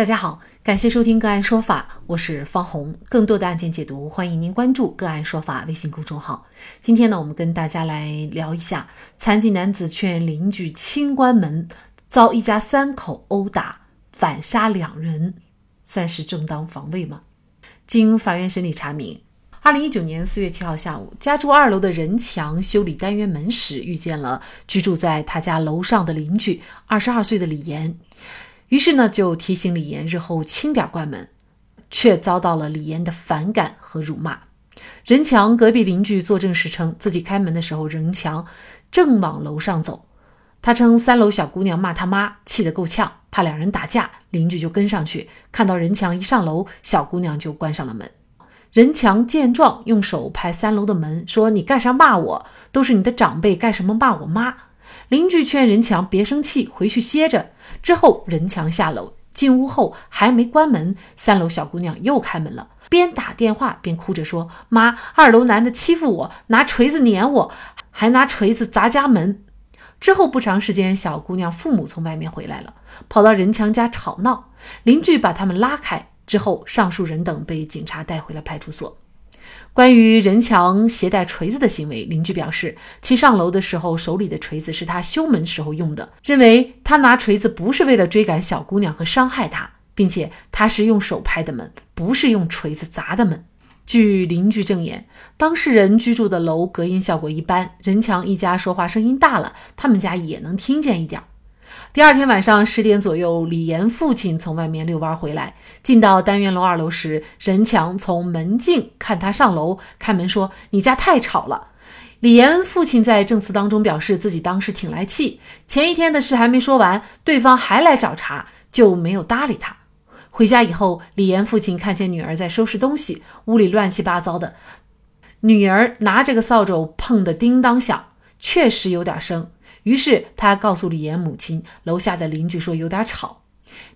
大家好，感谢收听个案说法，我是方红。更多的案件解读，欢迎您关注个案说法微信公众号。今天呢，我们跟大家来聊一下：残疾男子劝邻居轻关门，遭一家三口殴打，反杀两人，算是正当防卫吗？经法院审理查明，二零一九年四月七号下午，家住二楼的任强修理单元门时，遇见了居住在他家楼上的邻居二十二岁的李岩。于是呢，就提醒李岩日后轻点关门，却遭到了李岩的反感和辱骂。任强隔壁邻居作证时称，自己开门的时候，任强正往楼上走。他称三楼小姑娘骂他妈，气得够呛，怕两人打架，邻居就跟上去，看到任强一上楼，小姑娘就关上了门。任强见状，用手拍三楼的门，说：“你干啥骂我？都是你的长辈，干什么骂我妈？”邻居劝任强别生气，回去歇着。之后，任强下楼进屋后还没关门，三楼小姑娘又开门了，边打电话边哭着说：“妈，二楼男的欺负我，拿锤子撵我，还拿锤子砸家门。”之后不长时间，小姑娘父母从外面回来了，跑到任强家吵闹，邻居把他们拉开。之后，上述人等被警察带回了派出所。关于任强携带锤子的行为，邻居表示，其上楼的时候手里的锤子是他修门时候用的，认为他拿锤子不是为了追赶小姑娘和伤害她，并且他是用手拍的门，不是用锤子砸的门。据邻居证言，当事人居住的楼隔音效果一般，任强一家说话声音大了，他们家也能听见一点。第二天晚上十点左右，李岩父亲从外面遛弯回来，进到单元楼二楼时，任强从门径看他上楼，开门说：“你家太吵了。”李岩父亲在证词当中表示，自己当时挺来气，前一天的事还没说完，对方还来找茬，就没有搭理他。回家以后，李岩父亲看见女儿在收拾东西，屋里乱七八糟的，女儿拿着个扫帚碰得叮当响，确实有点声。于是他告诉李岩母亲，楼下的邻居说有点吵。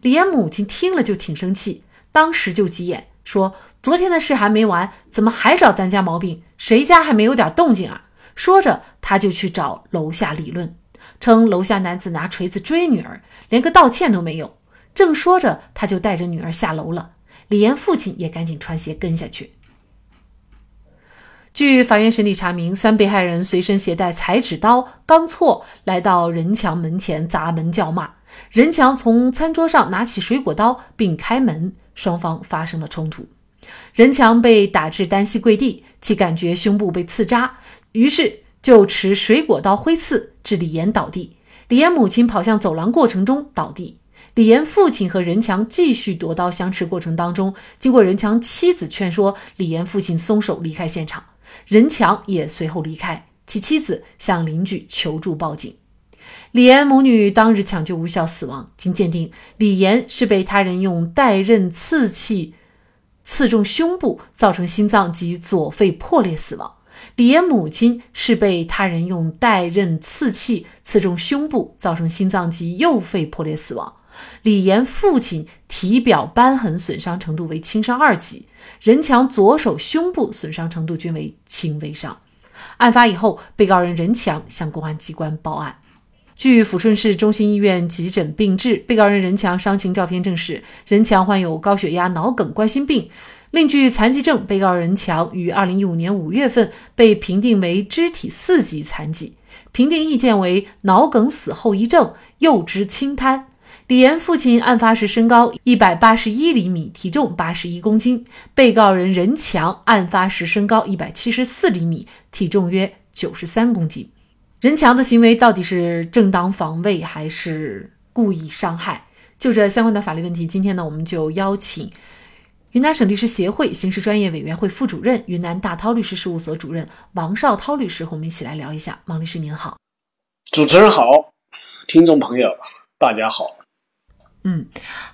李岩母亲听了就挺生气，当时就急眼说：“昨天的事还没完，怎么还找咱家毛病？谁家还没有点动静啊？”说着，他就去找楼下理论，称楼下男子拿锤子追女儿，连个道歉都没有。正说着，他就带着女儿下楼了。李岩父亲也赶紧穿鞋跟下去。据法院审理查明，三被害人随身携带裁纸刀、钢锉，来到任强门前砸门叫骂。任强从餐桌上拿起水果刀并开门，双方发生了冲突。任强被打至单膝跪地，其感觉胸部被刺扎，于是就持水果刀挥刺，致李岩倒地。李岩母亲跑向走廊过程中倒地。李岩父亲和任强继续夺刀相持过程当中，经过任强妻子劝说，李岩父亲松手离开现场。任强也随后离开，其妻子向邻居求助报警。李岩母女当日抢救无效死亡，经鉴定，李岩是被他人用带刃刺器刺中胸部，造成心脏及左肺破裂死亡；李岩母亲是被他人用带刃刺器刺中胸部，造成心脏及右肺破裂死亡。李岩父亲体表瘢痕损伤程度为轻伤二级，任强左手胸部损伤程度均为轻微伤。案发以后，被告人任强向公安机关报案。据抚顺市中心医院急诊病治，被告人任强伤情照片证实，任强患有高血压、脑梗、冠心病。另据残疾证，被告人任强于二零一五年五月份被评定为肢体四级残疾，评定意见为脑梗死后遗症、右肢轻瘫。李岩父亲案发时身高一百八十一厘米，体重八十一公斤；被告人任强案发时身高一百七十四厘米，体重约九十三公斤。任强的行为到底是正当防卫还是故意伤害？就这相关的法律问题，今天呢，我们就邀请云南省律师协会刑事专业委员会副主任、云南大韬律师事务所主任王绍涛律师和我们一起来聊一下。王律师您好，主持人好，听众朋友大家好。嗯，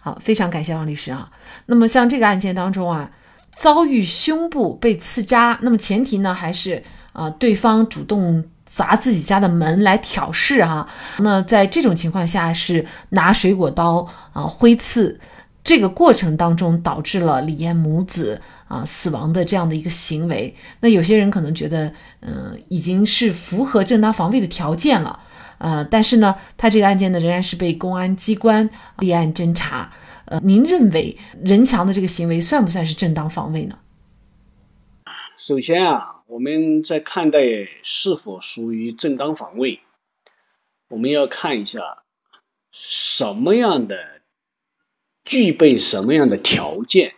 好，非常感谢王律师啊。那么像这个案件当中啊，遭遇胸部被刺扎，那么前提呢还是啊对方主动砸自己家的门来挑事啊。那在这种情况下是拿水果刀啊挥刺，这个过程当中导致了李艳母子啊死亡的这样的一个行为。那有些人可能觉得，嗯，已经是符合正当防卫的条件了。呃，但是呢，他这个案件呢，仍然是被公安机关立案侦查。呃，您认为任强的这个行为算不算是正当防卫呢？首先啊，我们在看待是否属于正当防卫，我们要看一下什么样的具备什么样的条件，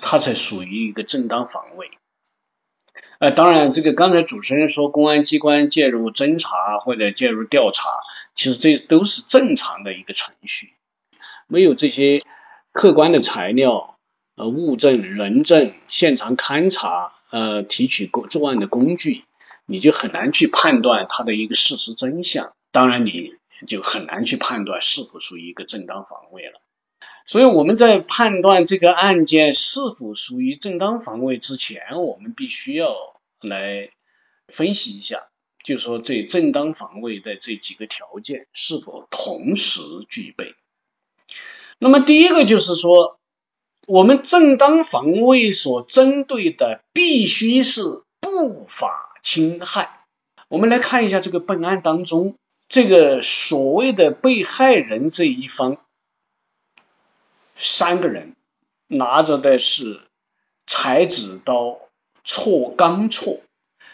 它才属于一个正当防卫。呃，当然，这个刚才主持人说公安机关介入侦查或者介入调查，其实这都是正常的一个程序。没有这些客观的材料、呃物证、人证、现场勘查、呃提取工作案的工具，你就很难去判断它的一个事实真相。当然，你就很难去判断是否属于一个正当防卫了。所以我们在判断这个案件是否属于正当防卫之前，我们必须要来分析一下，就说这正当防卫的这几个条件是否同时具备。那么第一个就是说，我们正当防卫所针对的必须是不法侵害。我们来看一下这个本案当中，这个所谓的被害人这一方。三个人拿着的是裁纸刀锉钢锉，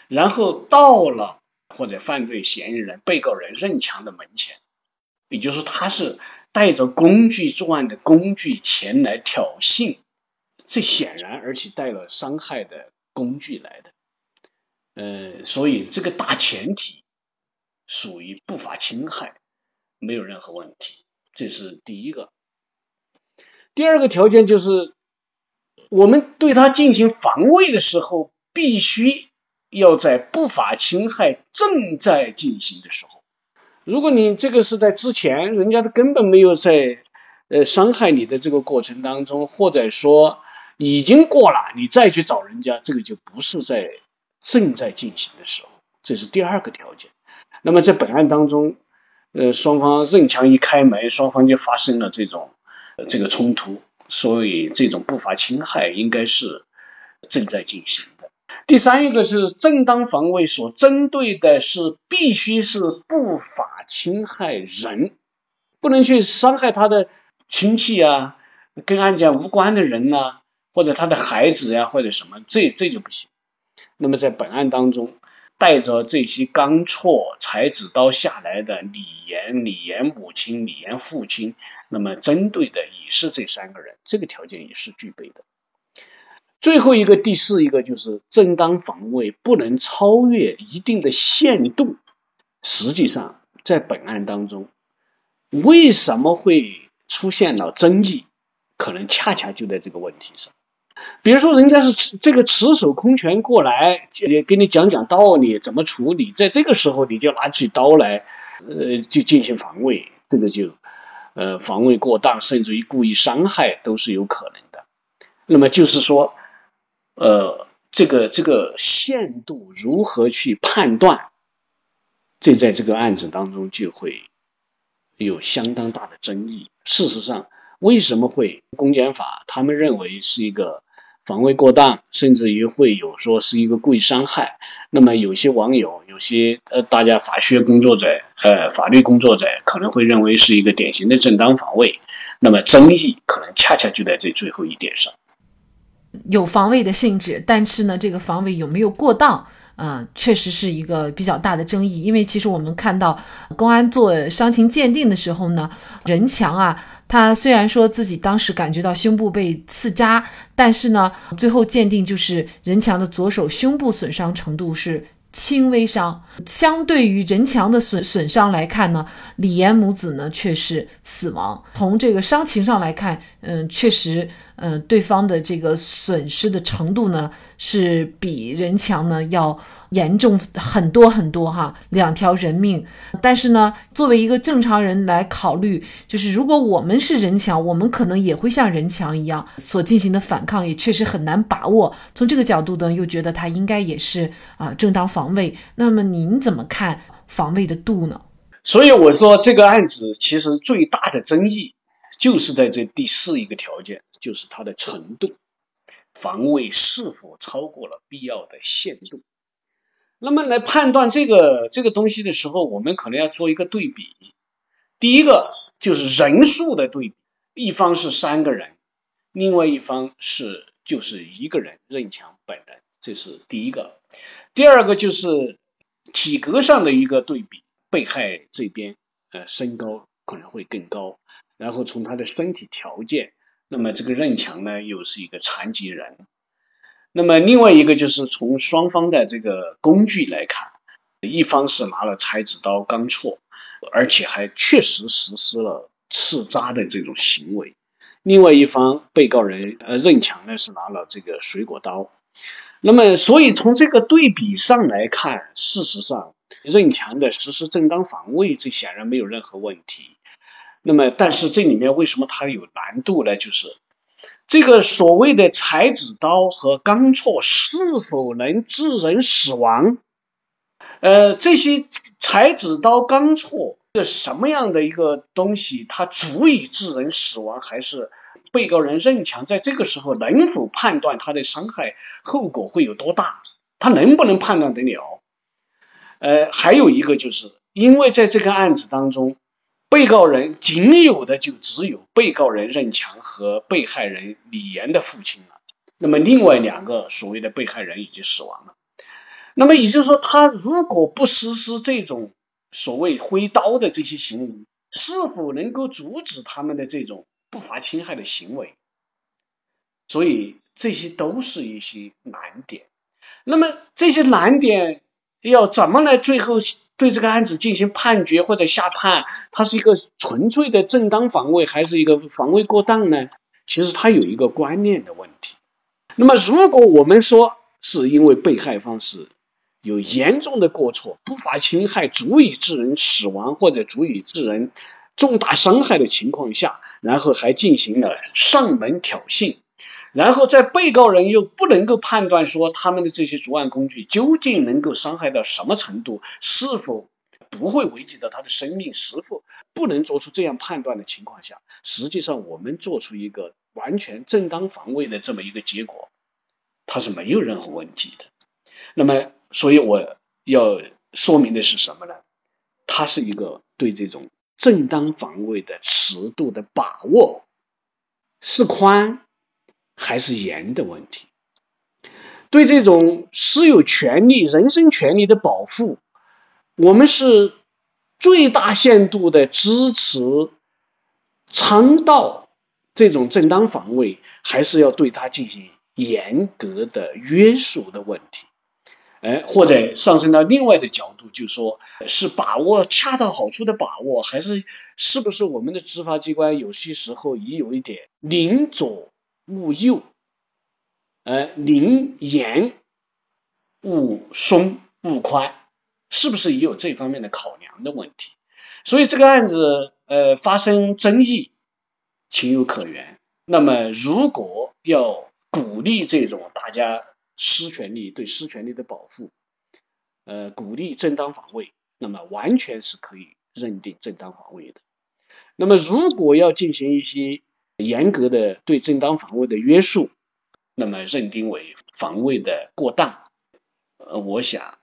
然后到了或者犯罪嫌疑人被告人任强的门前，也就是说他是带着工具作案的工具前来挑衅，这显然而且带了伤害的工具来的，呃，所以这个大前提属于不法侵害，没有任何问题，这是第一个。第二个条件就是，我们对他进行防卫的时候，必须要在不法侵害正在进行的时候。如果你这个是在之前，人家都根本没有在呃伤害你的这个过程当中，或者说已经过了，你再去找人家，这个就不是在正在进行的时候。这是第二个条件。那么在本案当中，呃，双方任强一开门，双方就发生了这种。这个冲突，所以这种不法侵害应该是正在进行的。第三一个是正当防卫所针对的是必须是不法侵害人，不能去伤害他的亲戚啊，跟案件无关的人呐，或者他的孩子呀，或者什么，这这就不行。那么在本案当中。带着这些钢锉、裁纸刀下来的李岩、李岩母亲、李岩父亲，那么针对的也是这三个人，这个条件也是具备的。最后一个第四一个就是正当防卫不能超越一定的限度。实际上，在本案当中，为什么会出现了争议？可能恰恰就在这个问题上。比如说，人家是这个持手空拳过来，也给你讲讲道理，怎么处理，在这个时候你就拿起刀来，呃，就进行防卫，这个就呃防卫过当，甚至于故意伤害都是有可能的。那么就是说，呃，这个这个限度如何去判断，这在这个案子当中就会有相当大的争议。事实上，为什么会公检法他们认为是一个？防卫过当，甚至于会有说是一个故意伤害。那么有些网友，有些呃，大家法学工作者，呃，法律工作者可能会认为是一个典型的正当防卫。那么争议可能恰恰就在这最后一点上，有防卫的性质，但是呢，这个防卫有没有过当？嗯，确实是一个比较大的争议。因为其实我们看到公安做伤情鉴定的时候呢，任强啊。他虽然说自己当时感觉到胸部被刺扎，但是呢，最后鉴定就是任强的左手胸部损伤程度是轻微伤。相对于任强的损损伤来看呢，李岩母子呢却是死亡。从这个伤情上来看，嗯，确实。嗯，对方的这个损失的程度呢，是比任强呢要严重很多很多哈，两条人命。但是呢，作为一个正常人来考虑，就是如果我们是人强，我们可能也会像人强一样所进行的反抗，也确实很难把握。从这个角度呢，又觉得他应该也是啊正当防卫。那么您怎么看防卫的度呢？所以我说这个案子其实最大的争议就是在这第四一个条件。就是它的程度，防卫是否超过了必要的限度？那么来判断这个这个东西的时候，我们可能要做一个对比。第一个就是人数的对比，一方是三个人，另外一方是就是一个人任强本人，这是第一个。第二个就是体格上的一个对比，被害这边呃身高可能会更高，然后从他的身体条件，那么这个任强呢又是一个残疾人。那么另外一个就是从双方的这个工具来看，一方是拿了裁纸刀钢锉，而且还确实实施了刺扎的这种行为；另外一方被告人呃任强呢是拿了这个水果刀。那么所以从这个对比上来看，事实上任强的实施正当防卫，这显然没有任何问题。那么但是这里面为什么它有难度呢？就是。这个所谓的裁纸刀和钢锉是否能致人死亡？呃，这些裁纸刀、钢锉是什么样的一个东西？它足以致人死亡，还是被告人任强在这个时候能否判断他的伤害后果会有多大？他能不能判断得了？呃，还有一个就是，因为在这个案子当中。被告人仅有的就只有被告人任强和被害人李岩的父亲了。那么另外两个所谓的被害人已经死亡了。那么也就是说，他如果不实施这种所谓挥刀的这些行为，是否能够阻止他们的这种不法侵害的行为？所以这些都是一些难点。那么这些难点。要怎么来最后对这个案子进行判决或者下判？它是一个纯粹的正当防卫，还是一个防卫过当呢？其实它有一个观念的问题。那么如果我们说是因为被害方是有严重的过错，不法侵害足以致人死亡或者足以致人重大伤害的情况下，然后还进行了上门挑衅。然后在被告人又不能够判断说他们的这些作案工具究竟能够伤害到什么程度，是否不会危及到他的生命，是否不能做出这样判断的情况下，实际上我们做出一个完全正当防卫的这么一个结果，它是没有任何问题的。那么，所以我要说明的是什么呢？它是一个对这种正当防卫的尺度的把握是宽。还是严的问题，对这种私有权利、人身权利的保护，我们是最大限度的支持、肠道这种正当防卫，还是要对它进行严格的约束的问题。哎，或者上升到另外的角度，就说是把握恰到好处的把握，还是是不是我们的执法机关有些时候也有一点临左。勿右，呃，宁严勿松勿宽，是不是也有这方面的考量的问题？所以这个案子呃发生争议，情有可原。那么如果要鼓励这种大家私权利对私权利的保护，呃，鼓励正当防卫，那么完全是可以认定正当防卫的。那么如果要进行一些严格的对正当防卫的约束，那么认定为防卫的过当，呃，我想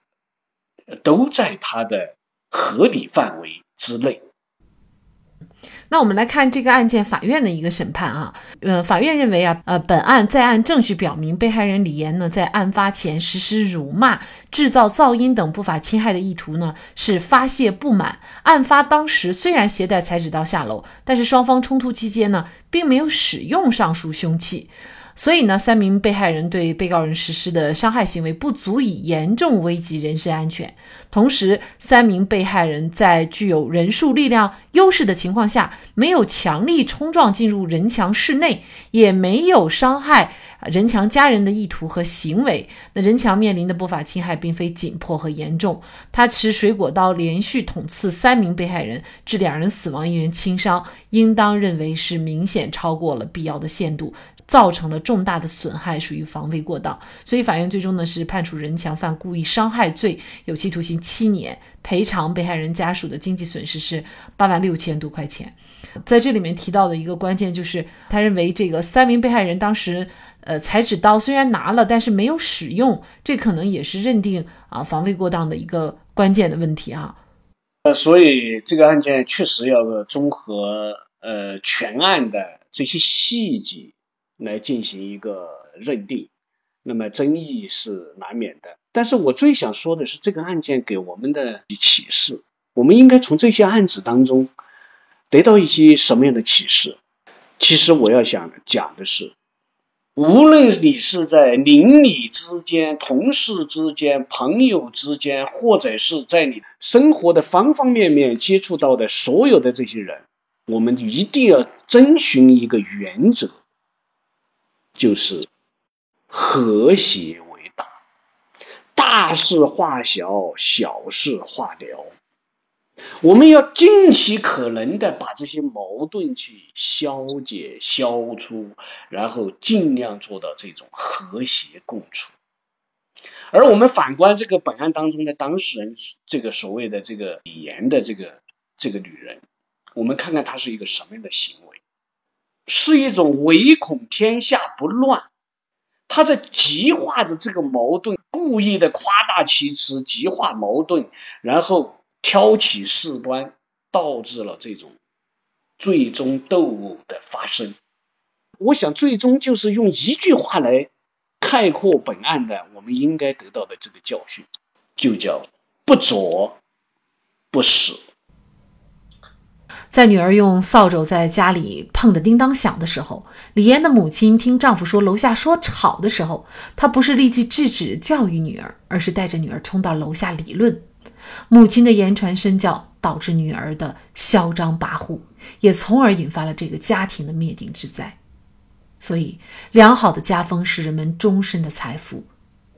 都在它的合理范围之内。那我们来看这个案件法院的一个审判啊，呃，法院认为啊，呃，本案在案证据表明，被害人李岩呢在案发前实施辱骂、制造噪音等不法侵害的意图呢是发泄不满。案发当时虽然携带裁纸刀下楼，但是双方冲突期间呢并没有使用上述凶器。所以呢，三名被害人对被告人实施的伤害行为不足以严重危及人身安全。同时，三名被害人在具有人数力量优势的情况下，没有强力冲撞进入人墙室内，也没有伤害人墙家人的意图和行为。那人墙面临的不法侵害并非紧迫和严重，他持水果刀连续捅刺三名被害人，致两人死亡，一人轻伤，应当认为是明显超过了必要的限度。造成了重大的损害，属于防卫过当，所以法院最终呢是判处任强犯故意伤害罪有期徒刑七年，赔偿被害人家属的经济损失是八万六千多块钱。在这里面提到的一个关键就是，他认为这个三名被害人当时呃裁纸刀虽然拿了，但是没有使用，这可能也是认定啊防卫过当的一个关键的问题哈。呃，所以这个案件确实要综合呃全案的。这些细节来进行一个认定，那么争议是难免的。但是我最想说的是，这个案件给我们的启示，我们应该从这些案子当中得到一些什么样的启示？其实我要想讲的是。无论你是在邻里之间、同事之间、朋友之间，或者是在你生活的方方面面接触到的所有的这些人，我们一定要遵循一个原则，就是和谐为大，大事化小，小事化了。我们要尽其可能的把这些矛盾去消解、消除，然后尽量做到这种和谐共处。而我们反观这个本案当中的当事人，这个所谓的这个李岩的这个这个女人，我们看看她是一个什么样的行为？是一种唯恐天下不乱，他在极化着这个矛盾，故意的夸大其词，极化矛盾，然后。挑起事端，导致了这种最终斗殴的发生。我想，最终就是用一句话来概括本案的，我们应该得到的这个教训，就叫不左不死。在女儿用扫帚在家里碰得叮当响的时候，李嫣的母亲听丈夫说楼下说吵的时候，她不是立即制止教育女儿，而是带着女儿冲到楼下理论。母亲的言传身教导致女儿的嚣张跋扈，也从而引发了这个家庭的灭顶之灾。所以，良好的家风是人们终身的财富，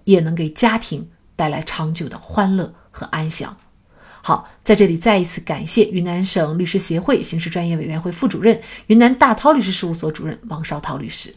也能给家庭带来长久的欢乐和安详。好，在这里再一次感谢云南省律师协会刑事专业委员会副主任、云南大韬律师事务所主任王绍涛律师。